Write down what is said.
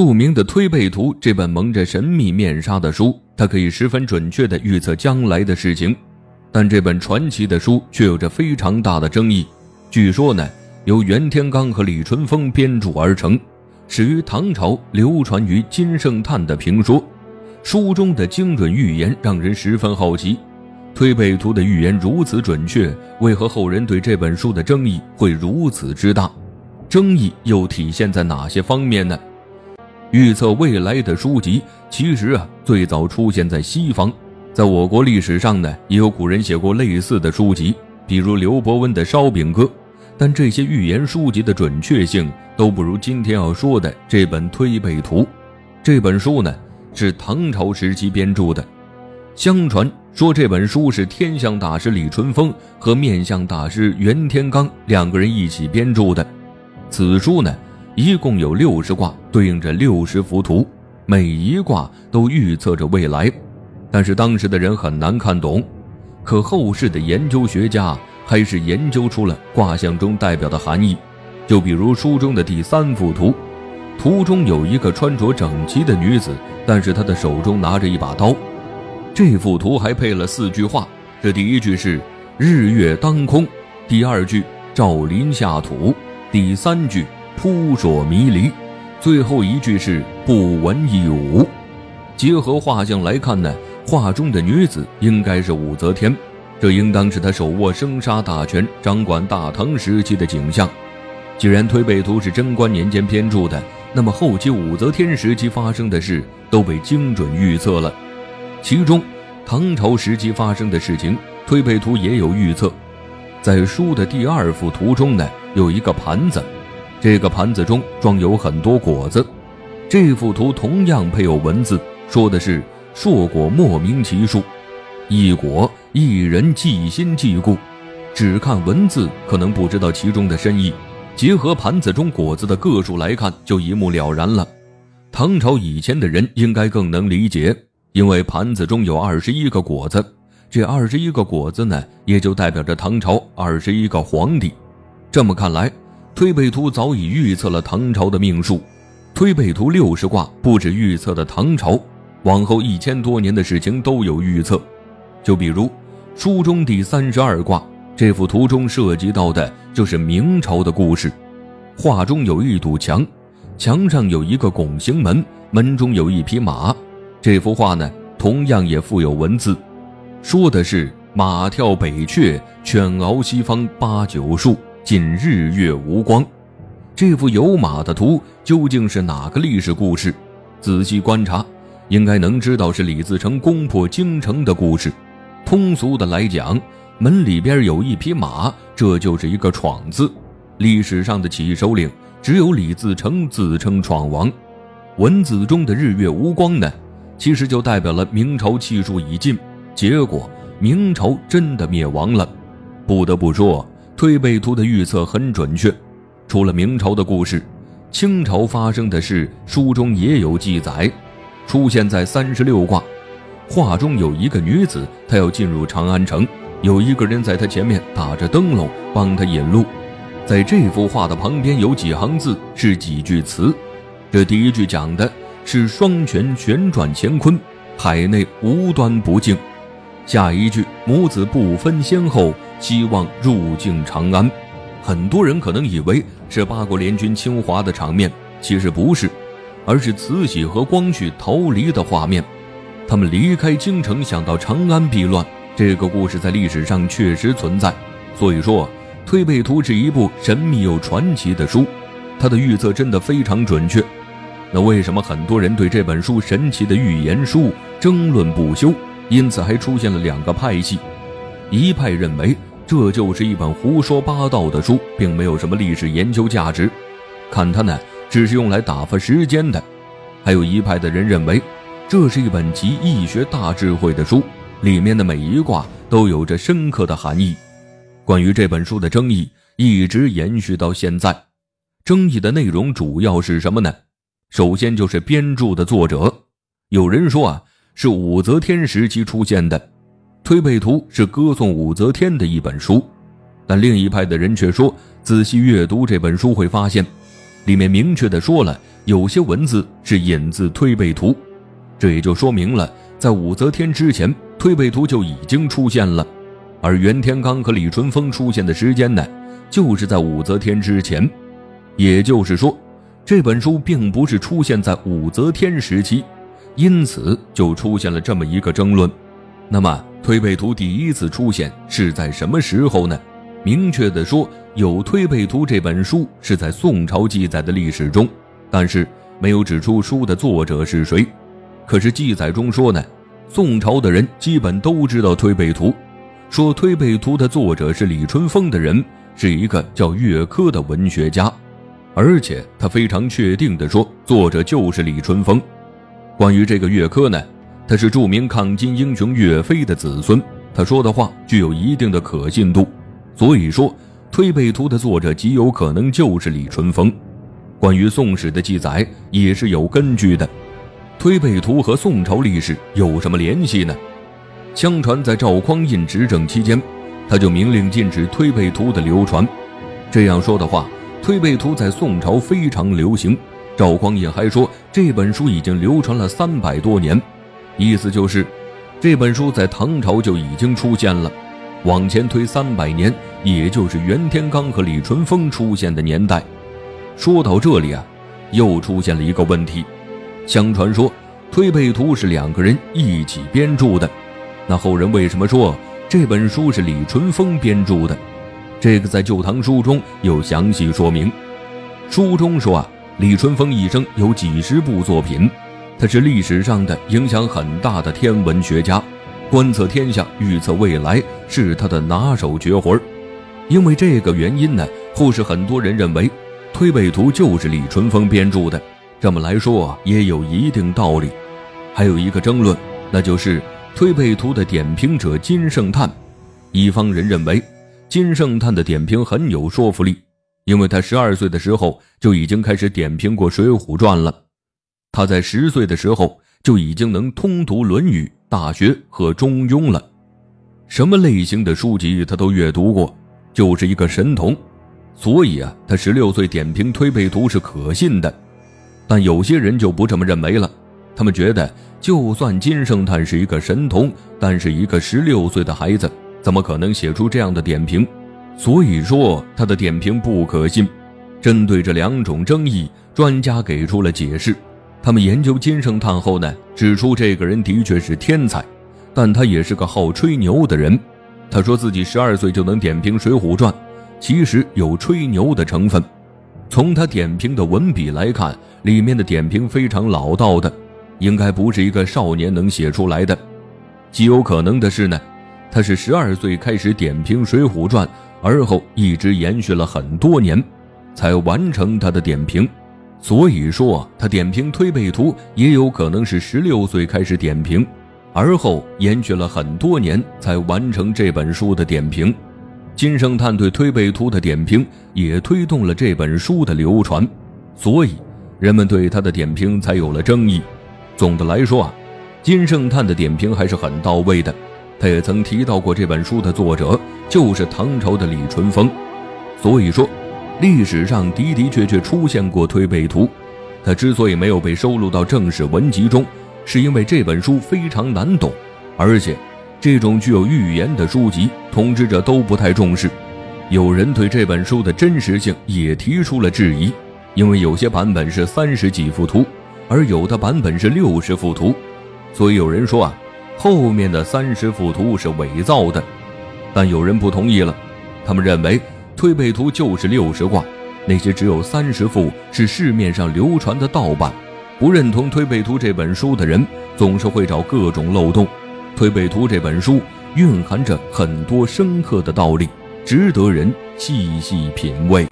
著名的《推背图》这本蒙着神秘面纱的书，它可以十分准确地预测将来的事情，但这本传奇的书却有着非常大的争议。据说呢，由袁天罡和李淳风编著而成，始于唐朝，流传于金圣叹的评说。书中的精准预言让人十分好奇。推背图的预言如此准确，为何后人对这本书的争议会如此之大？争议又体现在哪些方面呢？预测未来的书籍，其实啊，最早出现在西方，在我国历史上呢，也有古人写过类似的书籍，比如刘伯温的《烧饼歌》，但这些预言书籍的准确性都不如今天要说的这本《推背图》。这本书呢，是唐朝时期编著的，相传说这本书是天象大师李淳风和面相大师袁天罡两个人一起编著的。此书呢。一共有六十卦，对应着六十幅图，每一卦都预测着未来。但是当时的人很难看懂，可后世的研究学家还是研究出了卦象中代表的含义。就比如书中的第三幅图，图中有一个穿着整齐的女子，但是她的手中拿着一把刀。这幅图还配了四句话，这第一句是“日月当空”，第二句“照林下土”，第三句。扑朔迷离，最后一句是不闻一武。结合画像来看呢，画中的女子应该是武则天，这应当是她手握生杀大权、掌管大唐时期的景象。既然推背图是贞观年间编著的，那么后期武则天时期发生的事都被精准预测了。其中，唐朝时期发生的事情，推背图也有预测。在书的第二幅图中呢，有一个盘子。这个盘子中装有很多果子，这幅图同样配有文字，说的是硕果莫名其数，一果一人既心既故，只看文字可能不知道其中的深意，结合盘子中果子的个数来看，就一目了然了。唐朝以前的人应该更能理解，因为盘子中有二十一个果子，这二十一个果子呢，也就代表着唐朝二十一个皇帝。这么看来。推背图早已预测了唐朝的命数，推背图六十卦不止预测的唐朝，往后一千多年的事情都有预测。就比如书中第三十二卦，这幅图中涉及到的就是明朝的故事。画中有一堵墙，墙上有一个拱形门，门中有一匹马。这幅画呢，同样也附有文字，说的是马跳北阙，犬翱西方八九数。近日月无光，这幅有马的图究竟是哪个历史故事？仔细观察，应该能知道是李自成攻破京城的故事。通俗的来讲，门里边有一匹马，这就是一个闯字。历史上的起义首领只有李自成自称闯王。文字中的日月无光呢，其实就代表了明朝气数已尽，结果明朝真的灭亡了。不得不说。推背图的预测很准确，除了明朝的故事，清朝发生的事书中也有记载，出现在三十六卦。画中有一个女子，她要进入长安城，有一个人在她前面打着灯笼帮她引路。在这幅画的旁边有几行字，是几句词。这第一句讲的是双拳旋转乾坤，海内无端不净。下一句母子不分先后。希望入境长安，很多人可能以为是八国联军侵华的场面，其实不是，而是慈禧和光绪逃离的画面。他们离开京城，想到长安避乱。这个故事在历史上确实存在。所以说，《推背图》是一部神秘又传奇的书，它的预测真的非常准确。那为什么很多人对这本书神奇的预言书争论不休？因此还出现了两个派系，一派认为。这就是一本胡说八道的书，并没有什么历史研究价值，看它呢，只是用来打发时间的。还有一派的人认为，这是一本集易学大智慧的书，里面的每一卦都有着深刻的含义。关于这本书的争议一直延续到现在，争议的内容主要是什么呢？首先就是编著的作者，有人说啊，是武则天时期出现的。推背图是歌颂武则天的一本书，但另一派的人却说，仔细阅读这本书会发现，里面明确的说了有些文字是引自推背图，这也就说明了，在武则天之前，推背图就已经出现了。而袁天罡和李淳风出现的时间呢，就是在武则天之前。也就是说，这本书并不是出现在武则天时期，因此就出现了这么一个争论。那么，推背图第一次出现是在什么时候呢？明确的说，有《推背图》这本书是在宋朝记载的历史中，但是没有指出书的作者是谁。可是记载中说呢，宋朝的人基本都知道《推背图》，说《推背图》的作者是李淳风的人，是一个叫岳珂的文学家。而且他非常确定地说，作者就是李淳风。关于这个岳珂呢，他是著名抗金英雄岳飞的子孙，他说的话具有一定的可信度。所以说，《推背图》的作者极有可能就是李淳风。关于宋史的记载也是有根据的，《推背图》和宋朝历史有什么联系呢？相传在赵匡胤执政期间，他就明令禁止《推背图》的流传。这样说的话。《推背图》在宋朝非常流行，赵匡胤还说这本书已经流传了三百多年，意思就是这本书在唐朝就已经出现了。往前推三百年，也就是袁天罡和李淳风出现的年代。说到这里啊，又出现了一个问题：相传说《推背图》是两个人一起编著的，那后人为什么说这本书是李淳风编著的？这个在《旧唐书》中有详细说明。书中说啊，李淳风一生有几十部作品，他是历史上的影响很大的天文学家，观测天象、预测未来是他的拿手绝活因为这个原因呢，后世很多人认为《推背图》就是李淳风编著的。这么来说也有一定道理。还有一个争论，那就是《推背图》的点评者金圣叹，一方人认为。金圣叹的点评很有说服力，因为他十二岁的时候就已经开始点评过《水浒传》了。他在十岁的时候就已经能通读《论语》《大学》和《中庸》了，什么类型的书籍他都阅读过，就是一个神童。所以啊，他十六岁点评《推背图》是可信的。但有些人就不这么认为了，他们觉得，就算金圣叹是一个神童，但是一个十六岁的孩子。怎么可能写出这样的点评？所以说他的点评不可信。针对这两种争议，专家给出了解释。他们研究金圣叹后呢，指出这个人的确是天才，但他也是个好吹牛的人。他说自己十二岁就能点评《水浒传》，其实有吹牛的成分。从他点评的文笔来看，里面的点评非常老道的，应该不是一个少年能写出来的。极有可能的是呢。他是十二岁开始点评《水浒传》，而后一直延续了很多年，才完成他的点评。所以说，他点评《推背图》也有可能是十六岁开始点评，而后延续了很多年才完成这本书的点评。金圣叹对《推背图》的点评也推动了这本书的流传，所以人们对他的点评才有了争议。总的来说啊，金圣叹的点评还是很到位的。他也曾提到过这本书的作者就是唐朝的李淳风，所以说，历史上的的确确出现过《推背图》。他之所以没有被收录到正史文集中，是因为这本书非常难懂，而且这种具有预言的书籍，统治者都不太重视。有人对这本书的真实性也提出了质疑，因为有些版本是三十几幅图，而有的版本是六十幅图，所以有人说啊。后面的三十幅图是伪造的，但有人不同意了，他们认为《推背图》就是六十卦，那些只有三十幅是市面上流传的盗版。不认同《推背图》这本书的人，总是会找各种漏洞。《推背图》这本书蕴含着很多深刻的道理，值得人细细品味。